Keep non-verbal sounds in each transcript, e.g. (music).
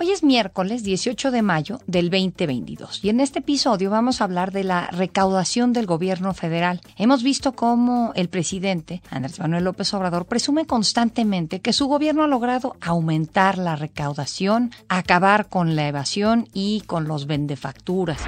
Hoy es miércoles 18 de mayo del 2022 y en este episodio vamos a hablar de la recaudación del gobierno federal. Hemos visto cómo el presidente Andrés Manuel López Obrador presume constantemente que su gobierno ha logrado aumentar la recaudación, acabar con la evasión y con los vendefacturas.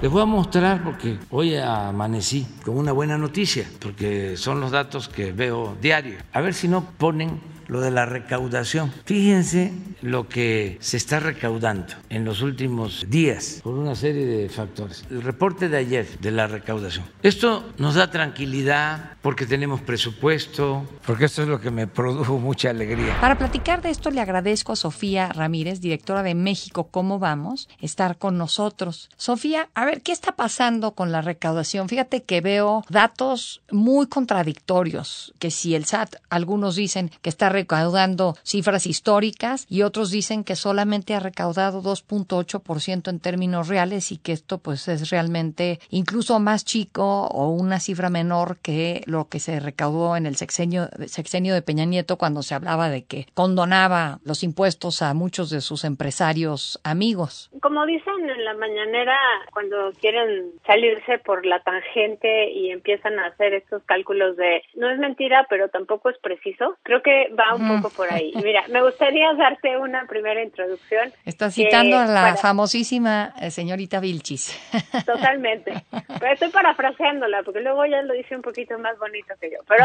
Les voy a mostrar porque hoy amanecí con una buena noticia, porque son los datos que veo diario. A ver si no ponen lo de la recaudación. Fíjense lo que se está recaudando en los últimos días por una serie de factores. El reporte de ayer de la recaudación. Esto nos da tranquilidad porque tenemos presupuesto, porque esto es lo que me produjo mucha alegría. Para platicar de esto le agradezco a Sofía Ramírez, directora de México ¿Cómo vamos?, estar con nosotros. Sofía, a ver, ¿qué está pasando con la recaudación? Fíjate que veo datos muy contradictorios, que si el SAT, algunos dicen que está recaudando cifras históricas y otros dicen que solamente ha recaudado 2.8% en términos reales y que esto pues es realmente incluso más chico o una cifra menor que lo que se recaudó en el sexenio, sexenio de Peña Nieto cuando se hablaba de que condonaba los impuestos a muchos de sus empresarios amigos. Como dicen en la mañanera, cuando quieren salirse por la tangente y empiezan a hacer estos cálculos de no es mentira, pero tampoco es preciso, creo que va un poco por ahí. Mira, me gustaría darte una primera introducción. Está citando a la famosísima eh, señorita Vilchis. (laughs) Totalmente. Pero estoy parafraseándola, porque luego ya lo dice un poquito más bonito que yo. Pero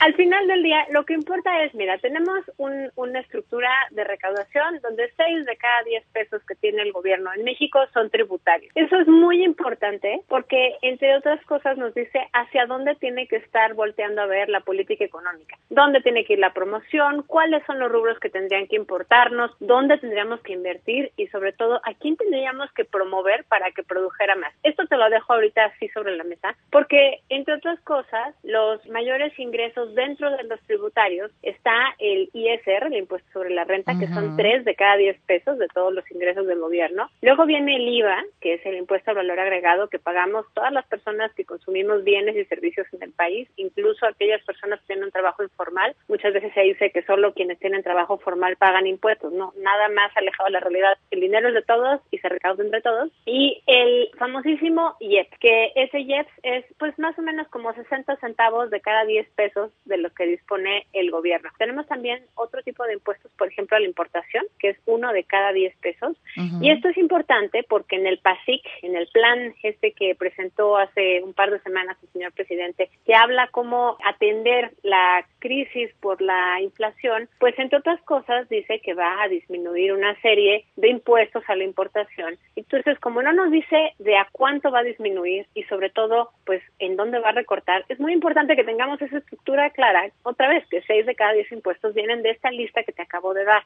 al final del día, lo que importa es, mira, tenemos un, una estructura de recaudación donde 6 de cada 10 pesos que tiene el gobierno en México son tributarios. Eso es muy importante porque, entre otras cosas, nos dice hacia dónde tiene que estar volteando a ver la política económica, dónde tiene que ir la promoción cuáles son los rubros que tendrían que importarnos, dónde tendríamos que invertir y sobre todo a quién tendríamos que promover para que produjera más. Esto te lo dejo ahorita así sobre la mesa porque, entre otras cosas, los mayores ingresos dentro de los tributarios está el ISR, el impuesto sobre la renta, que son tres de cada diez pesos de todos los ingresos del gobierno. Luego viene el IVA, que es el impuesto al valor agregado que pagamos todas las personas que consumimos bienes y servicios en el país, incluso aquellas personas que tienen un trabajo informal. Muchas veces se dice que solo quienes tienen trabajo formal pagan impuestos, no, nada más alejado de la realidad. El dinero es de todos y se recauda entre todos. Y el famosísimo IEP, que ese IEP es pues más o menos como 60 centavos de cada 10 pesos de los que dispone el gobierno. Tenemos también otro tipo de impuestos, por ejemplo, a la importación, que es uno de cada 10 pesos. Y esto es importante porque en el PASIC, en el plan este que presentó hace un par de semanas el señor presidente, que habla cómo atender la crisis por la inflación, pues entre otras cosas dice que va a disminuir una serie de impuestos a la importación. Entonces, como no nos dice de a cuánto va a disminuir y sobre todo, pues en dónde va a recortar, es muy importante que tengamos esa estructura clara. Otra vez, que seis de cada diez impuestos vienen de esta lista que te acabo de dar.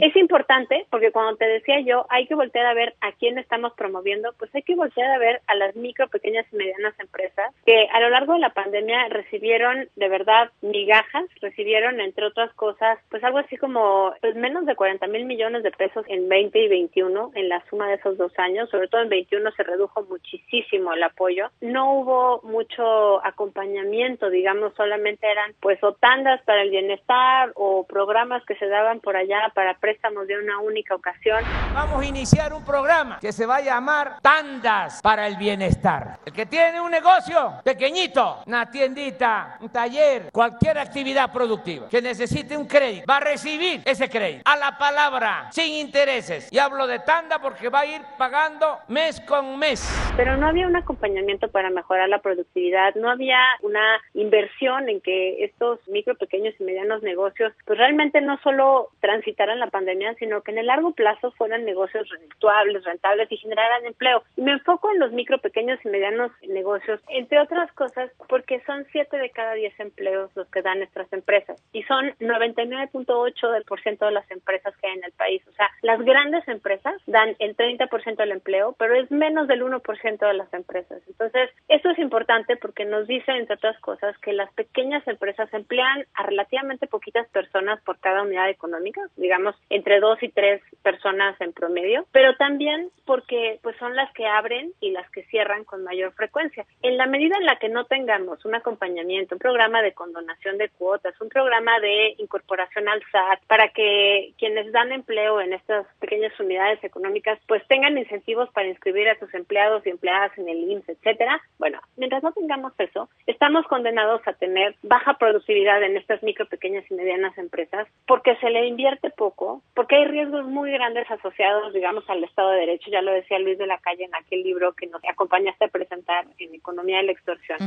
Es importante porque cuando te decía yo, hay que voltear a ver a quién estamos promoviendo, pues hay que voltear a ver a las micro, pequeñas y medianas empresas que a lo largo de la pandemia recibieron de verdad migajas, recibieron entre otras cosas, pues algo así como pues menos de 40 mil millones de pesos en 20 y 21 en la suma de esos dos años, sobre todo en 21 se redujo muchísimo el apoyo, no hubo mucho acompañamiento, digamos, solamente eran pues o tandas para el bienestar o programas que se daban por allá para préstamos de una única ocasión. Vamos a iniciar un programa que se va a llamar Tandas para el Bienestar. El que tiene un negocio pequeñito, una tiendita, un taller, cualquier actividad productiva que necesite un crédito, va a recibir ese crédito a la palabra, sin intereses. Y hablo de tanda porque va a ir pagando mes con mes. Pero no había un acompañamiento para mejorar la productividad, no había una inversión en que estos micro, pequeños y medianos negocios, pues realmente no solo transitaran la pandemia, sino que en el largo plazo fueran negocios redituables, rentables y generaran empleo. Y me enfoco en los micro, pequeños y medianos negocios, entre otras cosas, porque que son 7 de cada 10 empleos los que dan nuestras empresas y son 99.8 del por de las empresas que hay en el país. O sea, las grandes empresas dan el 30% del empleo, pero es menos del 1% de las empresas. Entonces, esto es importante porque nos dice, entre otras cosas, que las pequeñas empresas emplean a relativamente poquitas personas por cada unidad económica, digamos, entre dos y tres personas en promedio, pero también porque pues son las que abren y las que cierran con mayor frecuencia. En la medida en la que no tengamos un acompañamiento, un programa de condonación de cuotas, un programa de incorporación al SAT, para que quienes dan empleo en estas pequeñas unidades económicas pues tengan incentivos para inscribir a sus empleados y empleadas en el IMSS, etcétera. Bueno, mientras no tengamos eso, estamos condenados a tener baja productividad en estas micro, pequeñas y medianas empresas porque se le invierte poco, porque hay riesgos muy grandes asociados, digamos, al Estado de Derecho. Ya lo decía Luis de la Calle en aquel libro que nos acompañaste a presentar en Economía de la Extorsión.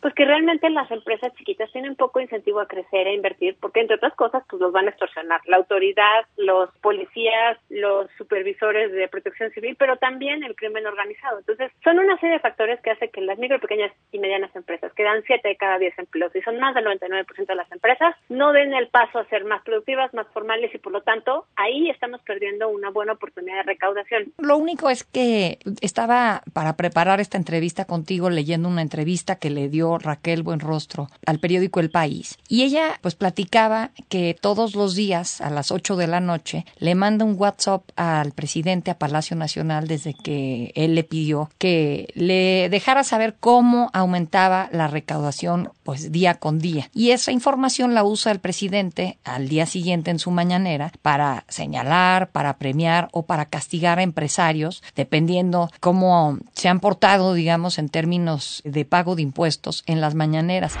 Pues que realmente las empresas chiquitas tienen poco incentivo a crecer, e invertir, porque entre otras cosas, pues los van a extorsionar. La autoridad, los policías, los supervisores de protección civil, pero también el crimen organizado. Entonces, son una serie de factores que hacen que las micro, pequeñas y medianas empresas, que dan 7 de cada 10 empleos y son más del 99% de las empresas, no den el paso a ser más productivas, más formales y por lo tanto, ahí estamos perdiendo una buena oportunidad de recaudación. Lo único es que estaba para preparar esta entrevista contigo leyendo una entrevista que le dio Raquel Buenrostro al periódico El País y ella pues platicaba que todos los días a las 8 de la noche le manda un WhatsApp al presidente a Palacio Nacional desde que él le pidió que le dejara saber cómo aumentaba la recaudación pues día con día. Y esa información la usa el presidente al día siguiente en su mañanera para señalar, para premiar o para castigar a empresarios, dependiendo cómo se han portado, digamos, en términos de pago de impuestos en las mañaneras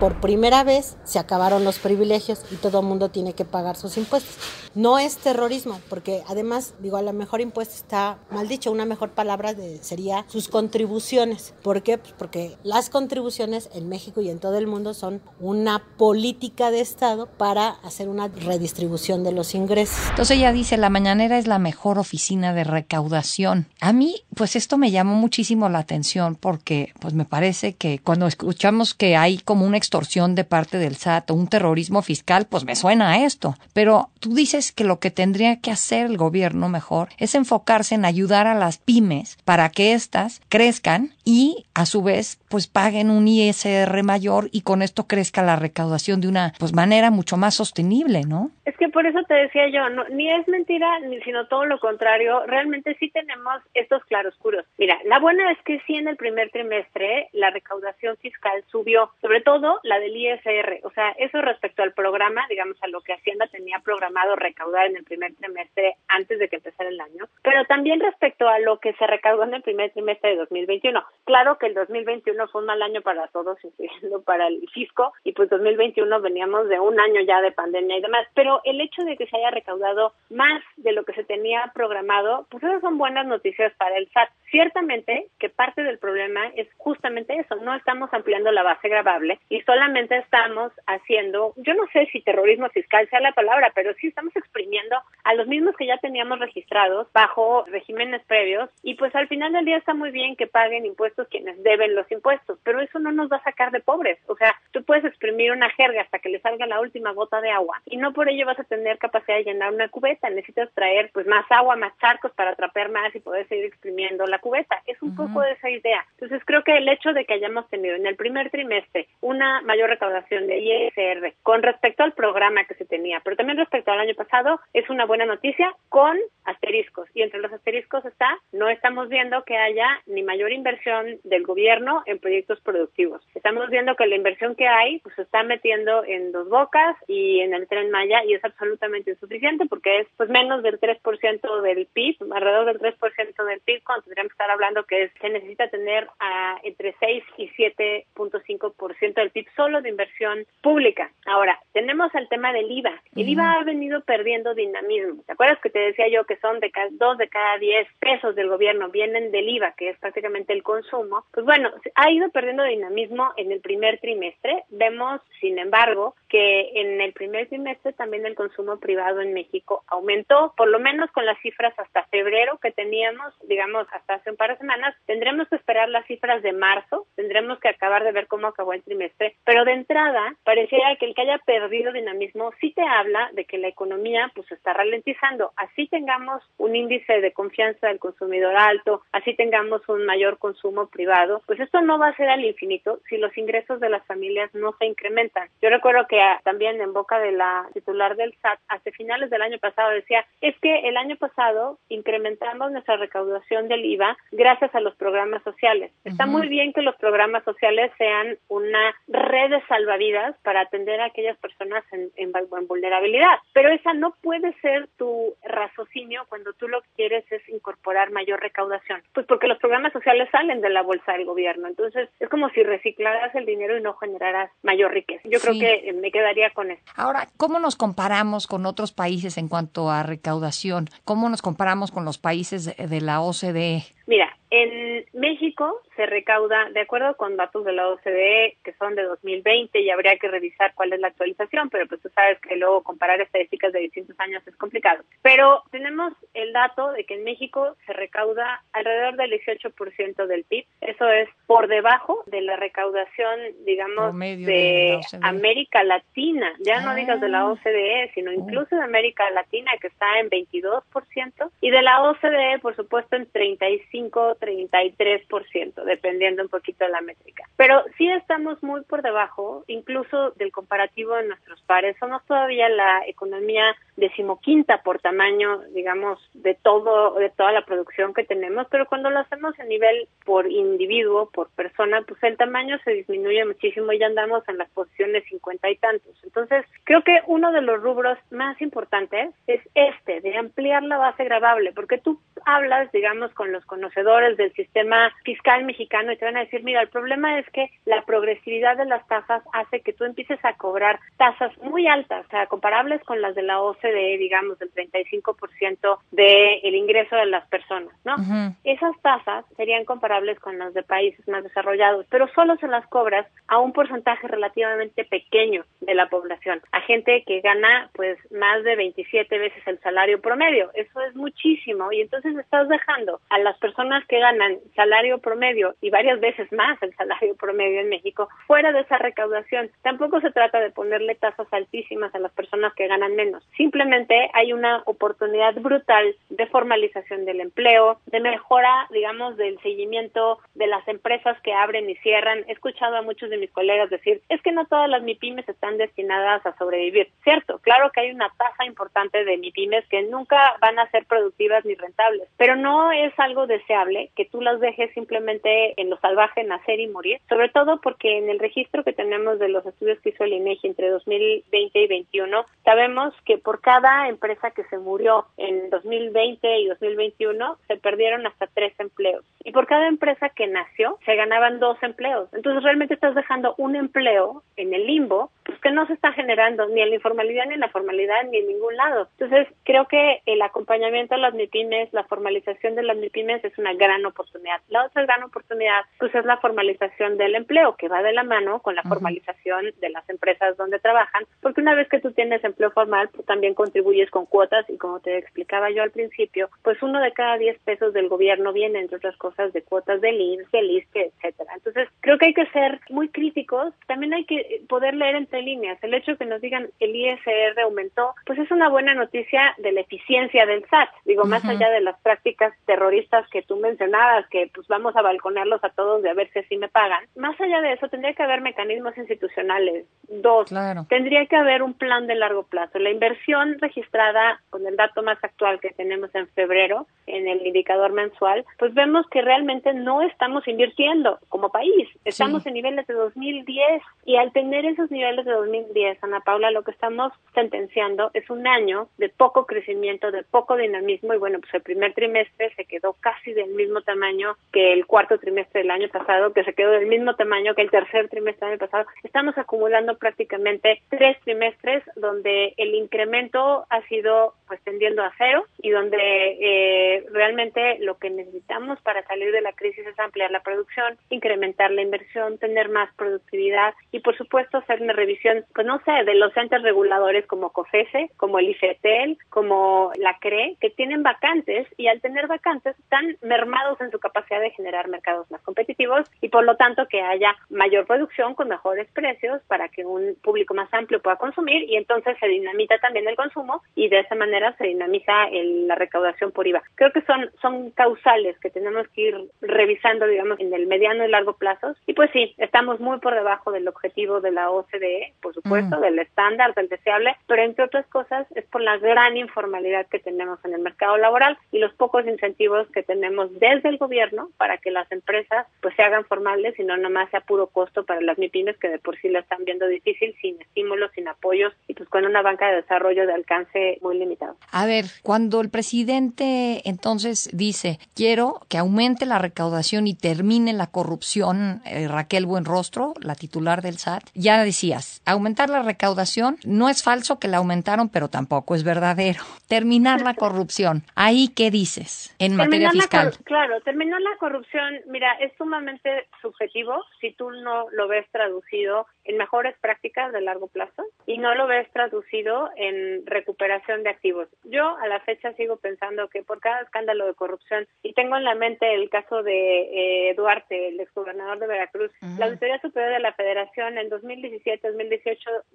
por primera vez se acabaron los privilegios y todo el mundo tiene que pagar sus impuestos. No es terrorismo, porque además, digo, a lo mejor impuesto está mal dicho, una mejor palabra sería sus contribuciones. ¿Por qué? Pues porque las contribuciones en México y en todo el mundo son una política de Estado para hacer una redistribución de los ingresos. Entonces ella dice, la mañanera es la mejor oficina de recaudación. A mí, pues esto me llamó muchísimo la atención porque pues me parece que cuando escuchamos que hay como una extorsión de parte del SAT o un terrorismo fiscal, pues me suena a esto. Pero tú dices que lo que tendría que hacer el gobierno mejor es enfocarse en ayudar a las pymes para que éstas crezcan y a su vez pues paguen un ISR mayor y con esto crezca la recaudación de una pues manera mucho más sostenible, ¿no? Es que por eso te decía yo, no, ni es mentira, ni sino todo lo contrario, realmente sí tenemos estos claroscuros. Mira, la buena es que sí en el primer trimestre la recaudación fiscal subió, sobre todo la del ISR, o sea, eso respecto al programa, digamos a lo que Hacienda tenía programado recaudar en el primer trimestre antes de que empezara el año, pero también respecto a lo que se recaudó en el primer trimestre de 2021. Claro que el 2021 fue un mal año para todos, (laughs) incluyendo para el fisco, y pues 2021 veníamos de un año ya de pandemia y demás, pero el hecho de que se haya recaudado más de lo que se tenía programado, pues esas son buenas noticias para el SAT. Ciertamente que parte del problema es justamente eso, no estamos ampliando la base grabable y solamente estamos haciendo, yo no sé si terrorismo fiscal sea la palabra, pero sí estamos exprimiendo a los mismos que ya teníamos registrados bajo regímenes previos y pues al final del día está muy bien que paguen impuestos quienes deben los impuestos, pero eso no nos va a sacar de pobres, o sea, tú puedes exprimir una jerga hasta que le salga la última gota de agua y no por ello vas a tener capacidad de llenar una cubeta, necesitas traer pues más agua, más charcos para atraper más y poder seguir exprimiendo la cubeta. Es un poco de esa idea. Entonces creo que el hecho de que hayamos tenido en el primer trimestre una mayor recaudación de ISR con respecto al programa que se tenía, pero también respecto al año pasado, es una buena noticia con asteriscos. Y entre los asteriscos está, no estamos viendo que haya ni mayor inversión del gobierno en proyectos productivos. Estamos viendo que la inversión que hay pues se está metiendo en dos bocas y en el tren Maya y es absolutamente insuficiente porque es pues menos del 3% del PIB, alrededor del 3% del PIB, cuando tendríamos que estar hablando que se necesita tener a entre 6 y 7.5% del PIB solo de inversión pública. Ahora, tenemos el tema del IVA. El IVA ha venido perdiendo dinamismo. ¿Te acuerdas que te decía yo que son de cada, dos de cada 10 pesos del gobierno vienen del IVA, que es prácticamente el consumo? Pues bueno, ha ido perdiendo dinamismo en el primer trimestre. Vemos, sin embargo, que en el primer trimestre también el consumo privado en México aumentó, por lo menos con las cifras hasta febrero que teníamos, digamos, hasta hace un par de semanas. Tendremos que esperar las cifras de marzo, tendremos que acabar de ver cómo acabó el trimestre, pero de entrada pareciera que el que haya perdido dinamismo sí te habla de que la economía pues está ralentizando. Así tengamos un índice de confianza del consumidor alto, así tengamos un mayor consumo privado, pues esto no va a ser al infinito si los ingresos de las familias no se incrementan. Yo recuerdo que ah, también en boca de la titular del SAT, hace finales del año pasado decía, es que el año pasado incrementamos nuestra recaudación del IVA gracias a los programas sociales. Está muy bien que los programas sociales sean una red de salvavidas para atender a aquellas personas en, en, en vulnerabilidad, pero esa no puede ser tu raciocinio cuando tú lo que quieres es incorporar mayor recaudación, pues porque los programas sociales salen de la bolsa del gobierno, entonces es como si reciclaras el dinero y no generaras mayor riqueza. Yo creo que me quedaría con eso. Ahora, ¿cómo nos comparamos con otros países en cuanto a recaudación? ¿Cómo nos comparamos con los países de la OCDE? Mira, en México se recauda, de acuerdo con datos de la OCDE, que son de 2020, y habría que revisar cuál es la actualización, pero pues tú sabes que luego comparar estadísticas de distintos años es complicado. Pero tenemos el dato de que en México se recauda alrededor del 18% del PIB. Eso es por debajo de la recaudación, digamos, de, de América Latina. Ya no digas de la ah. OCDE, sino oh. incluso de América Latina, que está en 22%, y de la OCDE, por supuesto, en 35, 33% dependiendo un poquito de la métrica. Pero sí estamos muy por debajo, incluso del comparativo de nuestros pares. Somos todavía la economía decimoquinta por tamaño, digamos, de todo, de toda la producción que tenemos, pero cuando lo hacemos a nivel por individuo, por persona, pues el tamaño se disminuye muchísimo y ya andamos en las posiciones cincuenta y tantos. Entonces, creo que uno de los rubros más importantes es este, de ampliar la base grabable, porque tú hablas, digamos, con los conocedores del sistema fiscal mexicano y te van a decir, mira, el problema es que la progresividad de las tasas hace que tú empieces a cobrar tasas muy altas, o sea, comparables con las de la OCDE, digamos, del 35% del el ingreso de las personas, ¿no? Esas tasas serían comparables con las de países más desarrollados, pero solo se las cobras a un porcentaje relativamente pequeño de la población, a gente que gana pues más de 27 veces el salario promedio. Eso es muchísimo y entonces estás dejando a las personas que ganan salario promedio y varias veces más el salario (laughs) promedio en México fuera de esa recaudación. Tampoco se trata de ponerle tasas altísimas a las personas que ganan menos. Simplemente hay una oportunidad brutal de formalización del empleo, de mejora, digamos, del seguimiento de las empresas que abren y cierran. He escuchado a muchos de mis colegas decir, es que no todas las MIPIMES están destinadas a sobrevivir. Cierto, claro que hay una tasa importante de MIPIMES que nunca van a ser productivas ni rentables, pero no es algo deseable que tú las dejes simplemente en lo salvaje nacer y morir, sobre todo porque en el registro que tenemos de los estudios que hizo el INEGI entre 2020 y 2021, sabemos que por cada empresa que se murió en 2020 y 2021 se perdieron hasta tres empleos. Y por cada empresa que nació se ganaban dos empleos. Entonces realmente estás dejando un empleo en el limbo, pues que no se está generando ni en la informalidad ni en la formalidad ni en ningún lado. Entonces creo que el acompañamiento a las MIPIMES, la formalización de las MIPIMES es una gran oportunidad. La otra gran oportunidad pues es la formalización del empleo, que va de la mano con la formalización de las empresas donde trabajan, porque una vez que tú tienes empleo formal, pues también contribuyes con cuotas y como te explicaba yo al principio, pues uno de cada diez pesos del gobierno viene, entre otras cosas, de cuotas del INSS, del ISPE, etcétera. Entonces, creo que hay que ser muy críticos, también hay que poder leer entre líneas. El hecho de que nos digan el ISR aumentó, pues es una buena noticia de la eficiencia del SAT, digo, más allá de las prácticas terroristas que tú mencionabas, que pues vamos a balconearlos a todos de a ver si así me pagan. Más allá de eso, tendría que haber mecanismos institucionales. Dos, tendría que haber un plan de largo plazo. La inversión registrada con el dato más actual que tenemos en febrero, en el indicador mensual, pues vemos que realmente no estamos invirtiendo como país. Estamos en niveles de 2010 y al tener esos niveles de 2010, Ana Paula, lo que estamos sentenciando es un año de poco crecimiento, de poco dinamismo y bueno, pues el primer trimestre se quedó casi del mismo tamaño que el cuarto trimestre del año pasado, que se quedó del mismo tamaño que el tercer trimestre del año pasado. Estamos acumulando prácticamente tres trimestres donde el incremento ha sido pues tendiendo a cero y donde eh, realmente lo que necesitamos para salir de la crisis es ampliar la producción, incrementar la inversión, tener más productividad y por supuesto hacer una revisión, pues no sé, de los entes reguladores como COFESE, como el IFETEL, como la CRE, que tienen vacantes y al tener vacantes están mermados en su capacidad de generar mercados más competitivos y por lo tanto que haya mayor producción con mejores precios para que un público más amplio pueda consumir y entonces se dinamita también el consumo y de esa manera se dinamiza la recaudación por IVA. Creo que son, son causales que tenemos que ir revisando, digamos, en el mediano y largo plazo. Y pues sí, estamos muy por debajo del objetivo de la OCDE, por supuesto, mm. del estándar, del deseable, pero entre otras cosas es por la gran informalidad que tenemos en el mercado laboral y los pocos incentivos que tenemos desde el gobierno para que las empresas pues se hagan formales y no nomás sea puro costo para las MIPIMES que de por sí la están viendo difícil, sin estímulos, sin apoyos y pues con una banca de desarrollo de alcance muy limitado. A ver, cuando el presidente entonces dice, quiero que aumente la recaudación y termine la corrupción, eh, Raquel Buenrostro, la titular del SAT, ya decías, aumentar la recaudación, no es falso que la aumentaron, pero tampoco es verdadero. Terminar la corrupción, ahí qué dices en materia fiscal. claro, terminar la corrupción, mira, es sumamente subjetivo si tú no lo ves traducido en mejores prácticas de largo plazo y no lo ves traducido en recuperación de activos. Yo a la fecha sigo pensando que por cada escándalo de corrupción, y tengo en la mente el caso de eh, Duarte, el exgobernador de Veracruz, la Auditoría Superior de la Federación en 2017-2018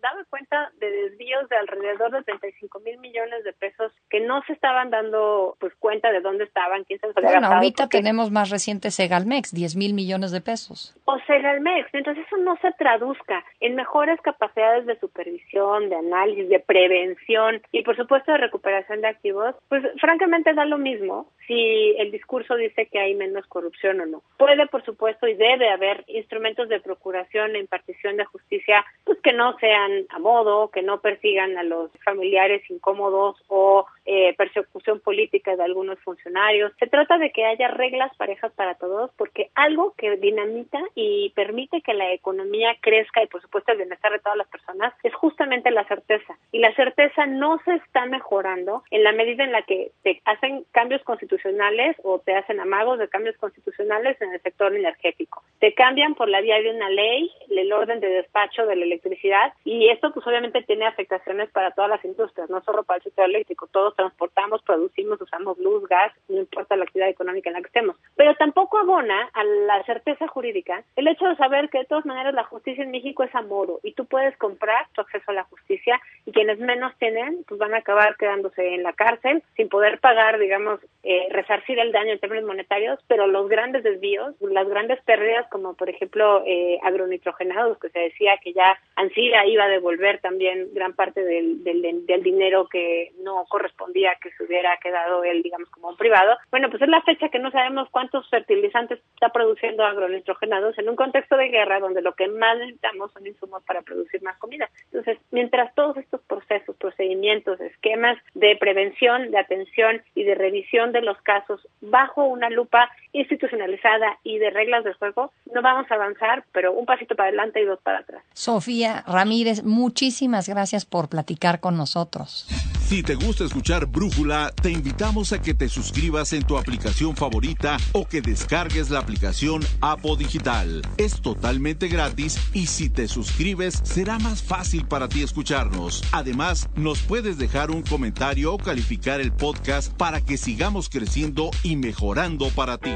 daba cuenta de desvíos de alrededor de 35 mil millones de pesos que no se estaban dando pues cuenta de dónde estaban, quién se los había Bueno, ahorita tenemos más reciente Segalmex, 10 mil millones de pesos. O Segalmex, entonces eso no se traduzca en mejores capacidades de supervisión, de análisis, de prevención y por supuesto de recuperación de activos, pues francamente da lo mismo si el discurso dice que hay menos corrupción o no. Puede, por supuesto, y debe haber instrumentos de procuración e impartición de justicia pues que no sean a modo, que no persigan a los familiares incómodos o eh, persecución política de algunos funcionarios. Se trata de que haya reglas parejas para todos porque algo que dinamita y permite que la economía crezca y por supuesto el bienestar de todas las personas es justamente la certeza. Y la certeza no se está mejorando en la medida en la que te hacen cambios constitucionales o te hacen amagos de cambios constitucionales en el sector energético. Te cambian por la vía de una ley el orden de despacho de la electricidad y esto pues obviamente tiene afectaciones para todas las industrias, no solo para el sector eléctrico. Todos transportamos, producimos, usamos luz, gas, no importa la actividad económica en la que estemos. Pero tampoco abona a la certeza jurídica el hecho de saber que de todas maneras la justicia en México es amoro y tú puedes comprar tu acceso a la justicia y quienes menos tienen pues van a acabar quedándose en la cárcel sin poder pagar, digamos, eh, resarcir el daño en términos monetarios, pero los grandes desvíos, las grandes pérdidas como por ejemplo eh, agronitrogenados, que se decía que ya ANSIDA iba a devolver también gran parte del, del, del dinero que no correspondía que se hubiera quedado él, digamos, como un privado. Bueno, pues es la fecha que no sabemos cuántos fertilizantes está produciendo agronitrogenados en un contexto de guerra donde lo que más necesitamos son insumos para producir más comida. Entonces, mientras todos estos procesos, procedimientos, esquemas de prevención, de atención y de revisión de los casos bajo una lupa institucionalizada y de reglas de juego, no vamos a avanzar, pero un pasito para adelante y dos para atrás. Sofía Ramírez, muchísimas gracias por platicar con nosotros. Si te gusta escuchar Brújula, te invitamos a que te suscribas en tu aplicación favorita o que descargues la aplicación Apo Digital. Es totalmente gratis y si te suscribes será más fácil para ti escucharnos. Además, nos puedes dejar un comentario o calificar el podcast para que sigamos creciendo y mejorando para ti.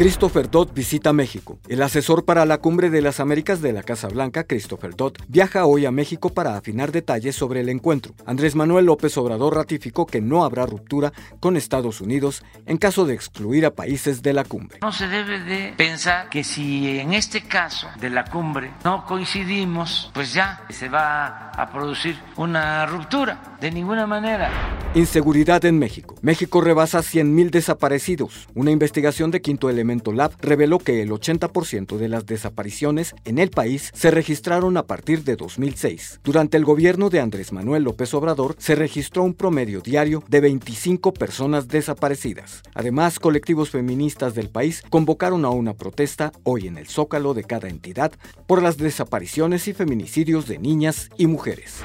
Christopher Dodd visita México. El asesor para la Cumbre de las Américas de la Casa Blanca, Christopher Dodd, viaja hoy a México para afinar detalles sobre el encuentro. Andrés Manuel López Obrador ratificó que no habrá ruptura con Estados Unidos en caso de excluir a países de la cumbre. No se debe de pensar que si en este caso de la cumbre no coincidimos, pues ya se va a producir una ruptura. De ninguna manera. Inseguridad en México. México rebasa 100.000 desaparecidos. Una investigación de Quinto Elemento Lab reveló que el 80% de las desapariciones en el país se registraron a partir de 2006. Durante el gobierno de Andrés Manuel López Obrador se registró un promedio diario de 25 personas desaparecidas. Además, colectivos feministas del país convocaron a una protesta hoy en el zócalo de cada entidad por las desapariciones y feminicidios de niñas y mujeres.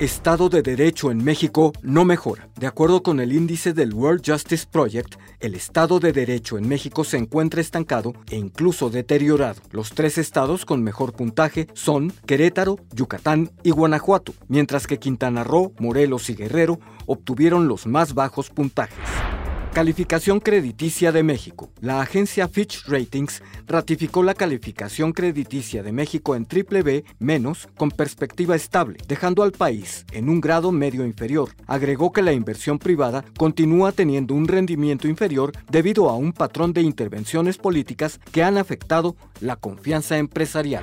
Estado de Derecho en México no mejora. De acuerdo con el índice del World Justice Project, el Estado de Derecho en México se encuentra estancado e incluso deteriorado. Los tres estados con mejor puntaje son Querétaro, Yucatán y Guanajuato, mientras que Quintana Roo, Morelos y Guerrero obtuvieron los más bajos puntajes. Calificación crediticia de México. La agencia Fitch Ratings ratificó la calificación crediticia de México en triple B menos con perspectiva estable, dejando al país en un grado medio inferior. Agregó que la inversión privada continúa teniendo un rendimiento inferior debido a un patrón de intervenciones políticas que han afectado la confianza empresarial.